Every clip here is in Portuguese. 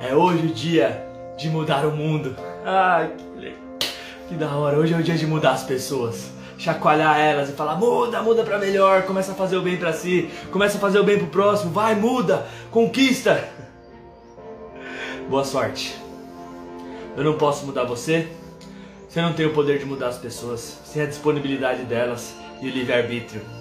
É hoje o dia de mudar o mundo. Ai, que, que da hora. Hoje é o dia de mudar as pessoas. Chacoalhar elas e falar: muda, muda pra melhor. Começa a fazer o bem pra si. Começa a fazer o bem pro próximo. Vai, muda. Conquista. Boa sorte. Eu não posso mudar você. Você não tem o poder de mudar as pessoas, sem a disponibilidade delas e o livre-arbítrio.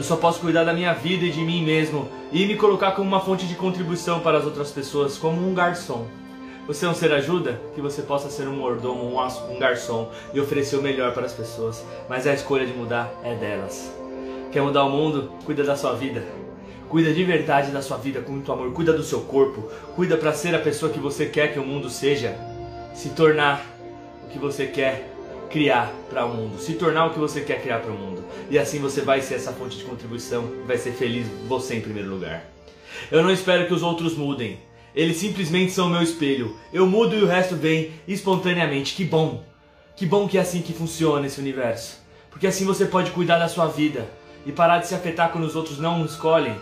Eu só posso cuidar da minha vida e de mim mesmo e me colocar como uma fonte de contribuição para as outras pessoas, como um garçom. Você não ser ajuda? Que você possa ser um mordomo, um garçom e oferecer o melhor para as pessoas. Mas a escolha de mudar é delas. Quer mudar o mundo? Cuida da sua vida. Cuida de verdade da sua vida com muito amor. Cuida do seu corpo. Cuida para ser a pessoa que você quer que o mundo seja. Se tornar o que você quer criar para o mundo, se tornar o que você quer criar para o mundo. E assim você vai ser essa fonte de contribuição, vai ser feliz você em primeiro lugar. Eu não espero que os outros mudem. Eles simplesmente são meu espelho. Eu mudo e o resto vem espontaneamente. Que bom. Que bom que é assim que funciona esse universo. Porque assim você pode cuidar da sua vida e parar de se afetar quando os outros não escolhem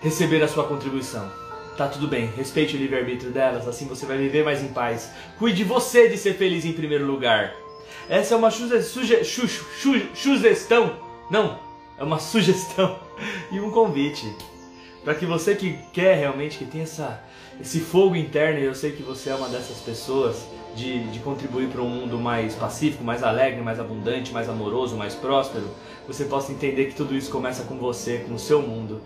receber a sua contribuição. Tá tudo bem, respeite o livre-arbítrio delas, assim você vai viver mais em paz. Cuide você de ser feliz em primeiro lugar. Essa é uma suge, suge, su, su, sugestão, não, é uma sugestão e um convite. Para que você que quer realmente, que tem essa, esse fogo interno, e eu sei que você é uma dessas pessoas, de, de contribuir para um mundo mais pacífico, mais alegre, mais abundante, mais amoroso, mais próspero, você possa entender que tudo isso começa com você, com o seu mundo.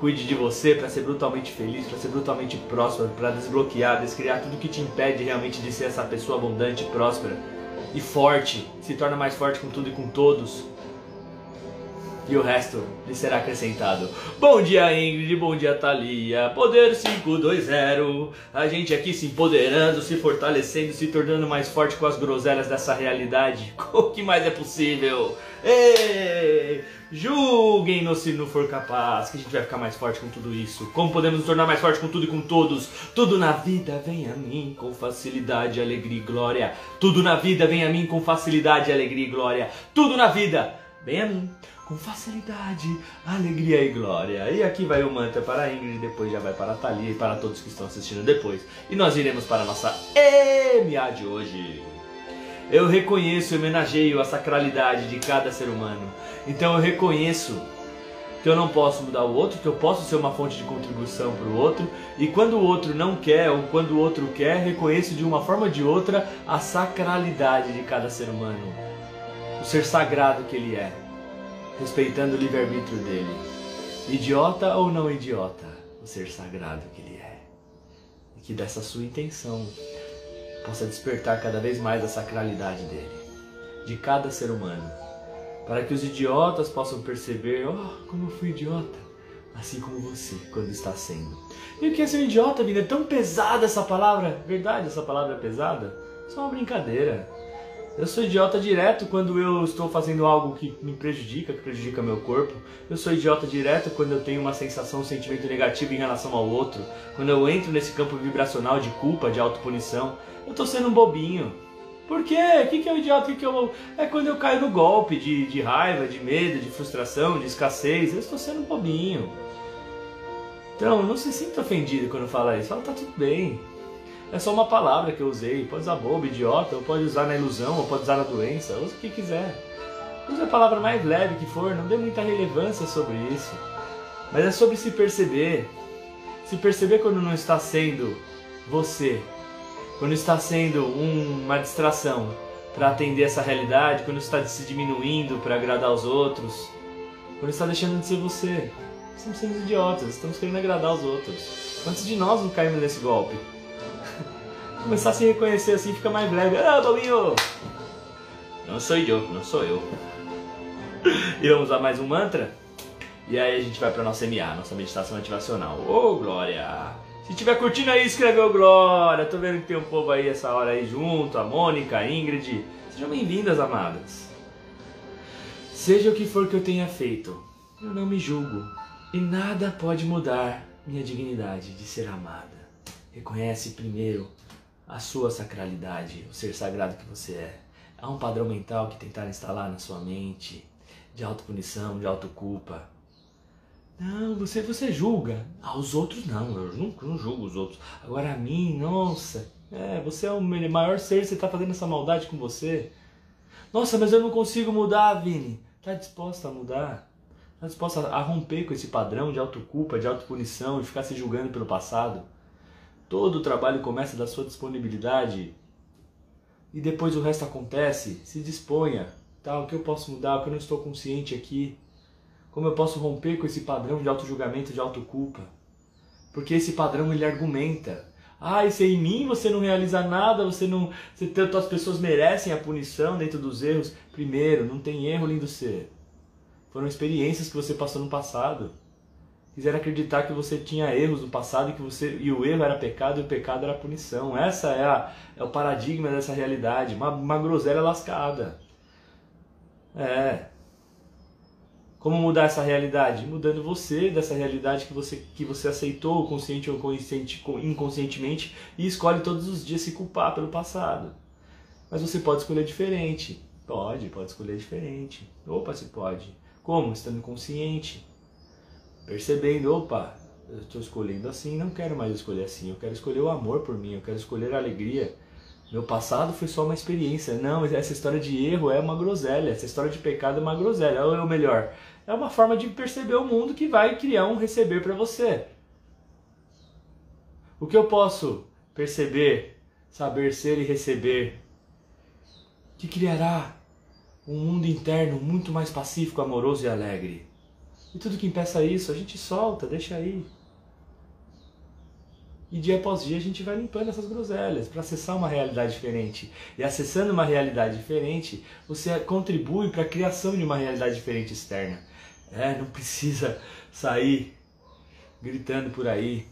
Cuide de você para ser brutalmente feliz, para ser brutalmente próspero, para desbloquear, descriar tudo que te impede realmente de ser essa pessoa abundante, próspera e forte. Se torna mais forte com tudo e com todos. E o resto lhe será acrescentado. Bom dia, Ingrid. Bom dia, Thalia. Poder 520. A gente aqui se empoderando, se fortalecendo, se tornando mais forte com as groselhas dessa realidade. O que mais é possível? Ei! Julguem-nos se não for capaz, que a gente vai ficar mais forte com tudo isso. Como podemos nos tornar mais forte com tudo e com todos? Tudo na vida vem a mim com facilidade, alegria e glória. Tudo na vida vem a mim com facilidade, alegria e glória. Tudo na vida vem a mim com facilidade, alegria e glória. E aqui vai o mantra para a Ingrid, depois já vai para a Thalia e para todos que estão assistindo depois. E nós iremos para a nossa EMA de hoje. Eu reconheço e homenageio a sacralidade de cada ser humano. Então eu reconheço que eu não posso mudar o outro, que eu posso ser uma fonte de contribuição para o outro, e quando o outro não quer ou quando o outro quer, reconheço de uma forma ou de outra a sacralidade de cada ser humano, o ser sagrado que ele é, respeitando o livre-arbítrio dele. Idiota ou não idiota, o ser sagrado que ele é. E que dessa sua intenção possa despertar cada vez mais a sacralidade dele, de cada ser humano, para que os idiotas possam perceber: oh, como eu fui idiota, assim como você, quando está sendo. E o que é ser um idiota, vida? É tão pesada essa palavra? Verdade, essa palavra é pesada? É uma brincadeira. Eu sou idiota direto quando eu estou fazendo algo que me prejudica, que prejudica meu corpo. Eu sou idiota direto quando eu tenho uma sensação, um sentimento negativo em relação ao outro. Quando eu entro nesse campo vibracional de culpa, de autopunição. Eu estou sendo um bobinho. Por quê? O que, que é o idiota? O que, que eu... É quando eu caio no golpe de, de raiva, de medo, de frustração, de escassez. Eu estou sendo um bobinho. Então, não se sinta ofendido quando fala isso. Fala, tá tudo bem. É só uma palavra que eu usei. Pode usar bobo, idiota, ou pode usar na ilusão, ou pode usar na doença, use o que quiser. Use a palavra mais leve que for, não dê muita relevância sobre isso. Mas é sobre se perceber. Se perceber quando não está sendo você. Quando está sendo um, uma distração para atender essa realidade, quando está se diminuindo para agradar os outros, quando está deixando de ser você. Estamos sendo idiotas, estamos querendo agradar os outros. Quantos de nós não caímos nesse golpe? Começar a se reconhecer assim fica mais leve. Ah, Bobinho! Não sou eu, não sou eu. E vamos a mais um mantra? E aí a gente vai para nossa MA, nossa meditação ativacional. Ô, oh, Glória! Se tiver curtindo aí, escreveu Glória. Tô vendo que tem um povo aí essa hora aí junto, a Mônica, a Ingrid. Sejam bem-vindas, amadas. Seja o que for que eu tenha feito, eu não me julgo. E nada pode mudar minha dignidade de ser amada. Reconhece primeiro a sua sacralidade, o ser sagrado que você é. Há um padrão mental que tentaram instalar na sua mente de autopunição, de autoculpa. Não, você, você julga. Ah, os outros não, eu nunca não julgo os outros. Agora a mim, nossa, é, você é o maior ser, você está fazendo essa maldade com você. Nossa, mas eu não consigo mudar, Vini. Tá disposta a mudar? Tá disposta a romper com esse padrão de autoculpa, de autopunição e ficar se julgando pelo passado? Todo o trabalho começa da sua disponibilidade e depois o resto acontece. Se disponha. Tá, o que eu posso mudar? O que eu não estou consciente aqui? Como eu posso romper com esse padrão de auto-julgamento, de autoculpa? Porque esse padrão ele argumenta. Ah, isso é em mim, você não realiza nada, você não. Você, as pessoas merecem a punição dentro dos erros. Primeiro, não tem erro, lindo ser. Foram experiências que você passou no passado. Quiseram acreditar que você tinha erros no passado e que você e o erro era pecado e o pecado era punição. Essa é, a, é o paradigma dessa realidade. Uma, uma groselha lascada. É. Como mudar essa realidade? Mudando você dessa realidade que você, que você aceitou, consciente ou consciente, inconscientemente, e escolhe todos os dias se culpar pelo passado. Mas você pode escolher diferente. Pode, pode escolher diferente. Opa, se pode. Como? Estando consciente. Percebendo, opa, eu estou escolhendo assim, não quero mais escolher assim. Eu quero escolher o amor por mim, eu quero escolher a alegria meu passado foi só uma experiência. Não, essa história de erro é uma groselha. Essa história de pecado é uma groselha. Ou melhor, é uma forma de perceber o mundo que vai criar um receber para você. O que eu posso perceber, saber ser e receber, que criará um mundo interno muito mais pacífico, amoroso e alegre. E tudo que impeça isso, a gente solta, deixa aí. E dia após dia a gente vai limpando essas groselhas para acessar uma realidade diferente. E acessando uma realidade diferente, você contribui para a criação de uma realidade diferente externa. É, não precisa sair gritando por aí.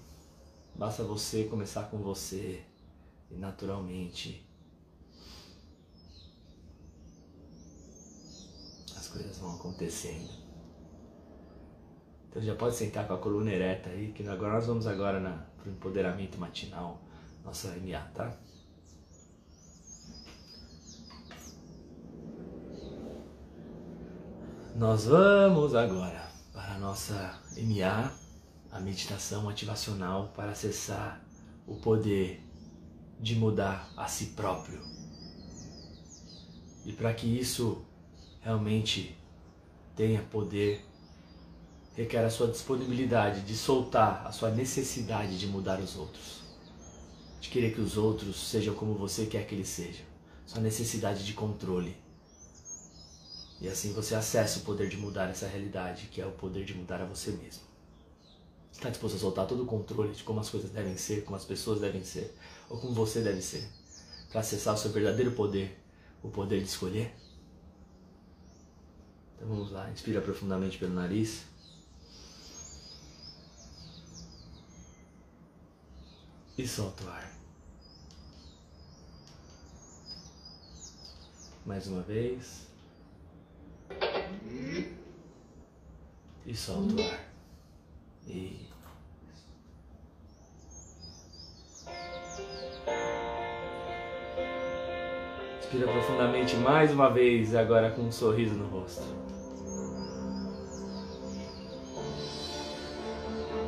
Basta você começar com você. E naturalmente as coisas vão acontecendo. Então já pode sentar com a coluna ereta aí, que agora nós vamos agora para o empoderamento matinal, nossa MA, tá? Nós vamos agora para a nossa MA, a meditação motivacional para acessar o poder de mudar a si próprio. E para que isso realmente tenha poder requer a sua disponibilidade de soltar a sua necessidade de mudar os outros, de querer que os outros sejam como você quer que eles sejam, sua necessidade de controle. E assim você acessa o poder de mudar essa realidade, que é o poder de mudar a você mesmo. Está disposto a soltar todo o controle de como as coisas devem ser, como as pessoas devem ser, ou como você deve ser, para acessar o seu verdadeiro poder, o poder de escolher? Então vamos lá, inspira profundamente pelo nariz. E solta o ar. Mais uma vez. E solta o ar. E Inspira profundamente mais uma vez, agora com um sorriso no rosto.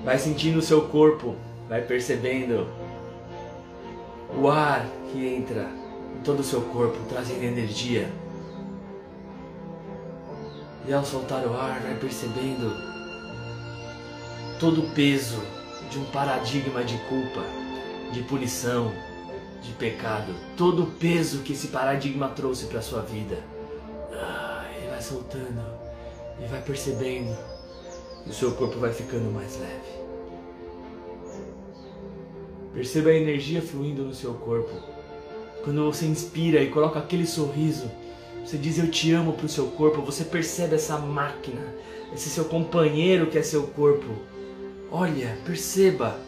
Vai sentindo o seu corpo vai percebendo o ar que entra em todo o seu corpo, trazendo energia. E ao soltar o ar, vai percebendo todo o peso de um paradigma de culpa, de punição, de pecado, todo o peso que esse paradigma trouxe para sua vida. Ah, ele vai soltando e vai percebendo e o seu corpo vai ficando mais leve. Perceba a energia fluindo no seu corpo. Quando você inspira e coloca aquele sorriso, você diz eu te amo para o seu corpo, você percebe essa máquina, esse seu companheiro que é seu corpo. Olha, perceba.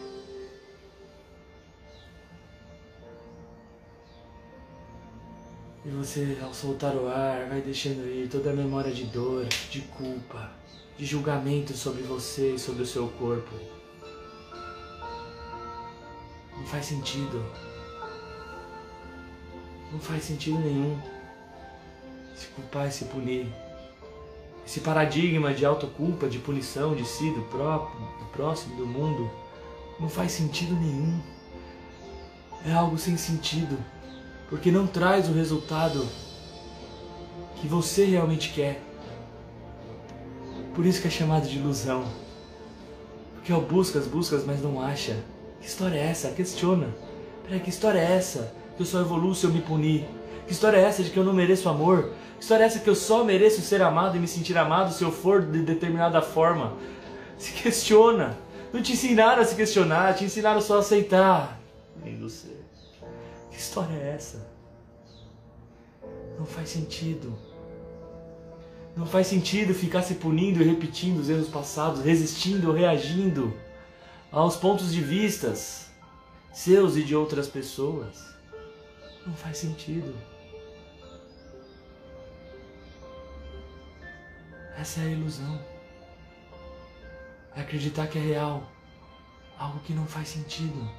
E você, ao soltar o ar, vai deixando ir toda a memória de dor, de culpa, de julgamento sobre você e sobre o seu corpo. Não faz sentido. Não faz sentido nenhum se culpar e se punir. Esse paradigma de autoculpa, de punição de si, do próprio, do próximo, do mundo, não faz sentido nenhum. É algo sem sentido, porque não traz o resultado que você realmente quer. Por isso que é chamado de ilusão. Porque eu buscas, buscas, mas não acha. Que história é essa? Questiona. Peraí, que história é essa? Que eu só evoluo se eu me punir. Que história é essa de que eu não mereço amor? Que história é essa que eu só mereço ser amado e me sentir amado se eu for de determinada forma? Se questiona. Não te ensinaram a se questionar, te ensinaram só a aceitar. Lindo ser. Que história é essa? Não faz sentido. Não faz sentido ficar se punindo e repetindo os erros passados, resistindo ou reagindo aos pontos de vistas seus e de outras pessoas. Não faz sentido. Essa é a ilusão. É acreditar que é real. Algo que não faz sentido.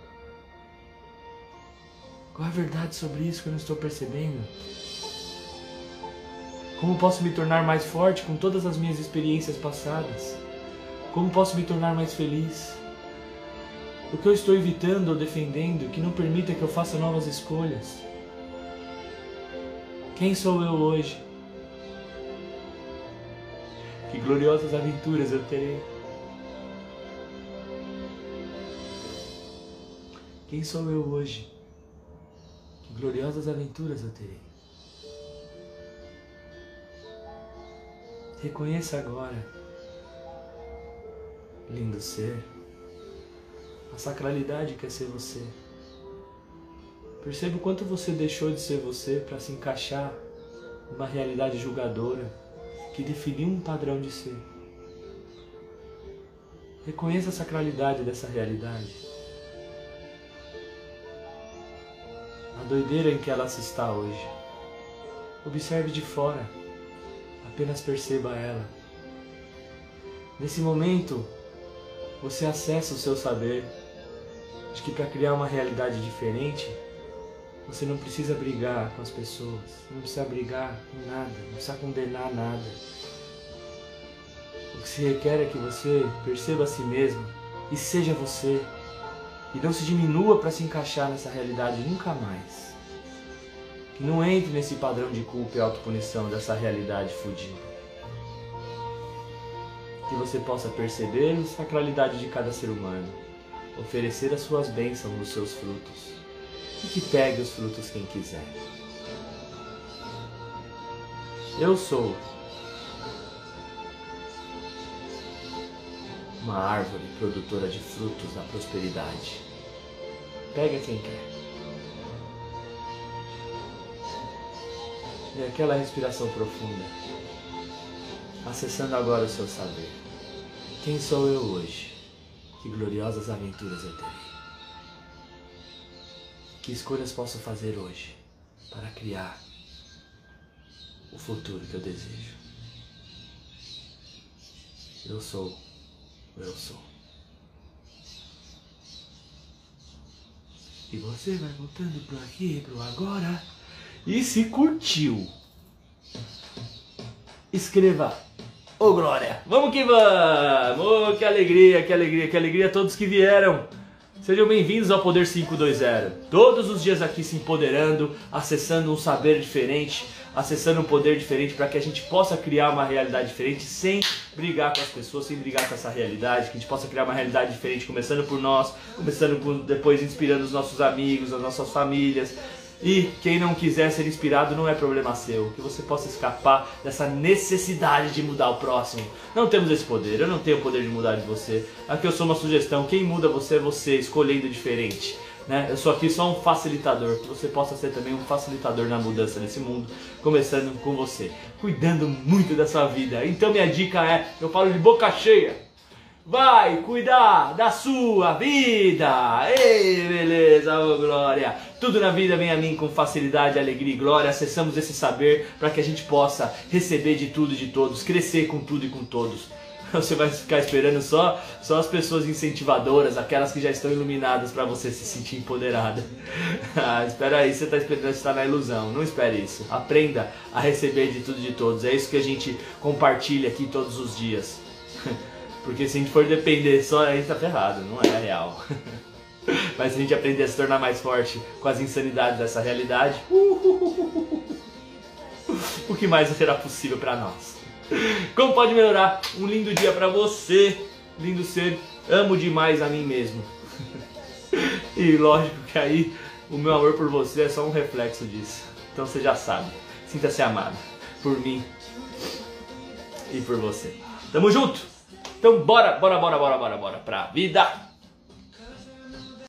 Qual é a verdade sobre isso que eu não estou percebendo? Como posso me tornar mais forte com todas as minhas experiências passadas? Como posso me tornar mais feliz? O que eu estou evitando ou defendendo que não permita que eu faça novas escolhas? Quem sou eu hoje? Que gloriosas aventuras eu terei. Quem sou eu hoje? Que gloriosas aventuras eu terei. Reconheça agora, lindo ser, a sacralidade que é ser você. Perceba o quanto você deixou de ser você para se encaixar numa realidade julgadora que definiu um padrão de ser. Reconheça a sacralidade dessa realidade. A doideira em que ela se está hoje. Observe de fora apenas perceba ela. Nesse momento, você acessa o seu saber de que para criar uma realidade diferente, você não precisa brigar com as pessoas, não precisa brigar com nada, não precisa condenar nada. O que se requer é que você perceba a si mesmo e seja você. E não se diminua para se encaixar nessa realidade nunca mais. Que não entre nesse padrão de culpa e autopunição dessa realidade fodida. Que você possa perceber a sacralidade de cada ser humano, oferecer as suas bênçãos nos seus frutos e que pegue os frutos quem quiser. Eu sou uma árvore produtora de frutos da prosperidade. Pega quem quer. E aquela respiração profunda, acessando agora o seu saber. Quem sou eu hoje? Que gloriosas aventuras eu terei. Que escolhas posso fazer hoje para criar o futuro que eu desejo? Eu sou, eu sou. E você vai voltando pro aqui pro agora. E se curtiu, escreva Ô Glória! Vamos que vamos! Oh, que alegria, que alegria, que alegria a todos que vieram! Sejam bem-vindos ao Poder 520. Todos os dias aqui se empoderando, acessando um saber diferente, acessando um poder diferente para que a gente possa criar uma realidade diferente sem brigar com as pessoas, sem brigar com essa realidade, que a gente possa criar uma realidade diferente, começando por nós, começando por, depois inspirando os nossos amigos, as nossas famílias, e quem não quiser ser inspirado não é problema seu. Que você possa escapar dessa necessidade de mudar o próximo. Não temos esse poder, eu não tenho o poder de mudar de você. Aqui eu sou uma sugestão, quem muda você é você, escolhendo diferente. Né? Eu sou aqui só um facilitador, que você possa ser também um facilitador na mudança nesse mundo, começando com você, cuidando muito da sua vida. Então minha dica é, eu falo de boca cheia, vai cuidar da sua vida. Ei, beleza, ô glória. Tudo na vida vem a mim com facilidade, alegria e glória. Acessamos esse saber para que a gente possa receber de tudo e de todos, crescer com tudo e com todos. Você vai ficar esperando só, só as pessoas incentivadoras, aquelas que já estão iluminadas para você se sentir empoderada. Ah, espera aí, você está esperando estar na ilusão. Não espere isso. Aprenda a receber de tudo e de todos. É isso que a gente compartilha aqui todos os dias. Porque se a gente for depender só, a gente tá ferrado, não é real. Mas se a gente aprender a se tornar mais forte com as insanidades dessa realidade, o que mais será possível para nós? Como pode melhorar? Um lindo dia para você, lindo ser. Amo demais a mim mesmo. E lógico que aí o meu amor por você é só um reflexo disso. Então você já sabe. Sinta-se amado por mim e por você. Tamo junto! Então bora, bora, bora, bora, bora, bora pra vida!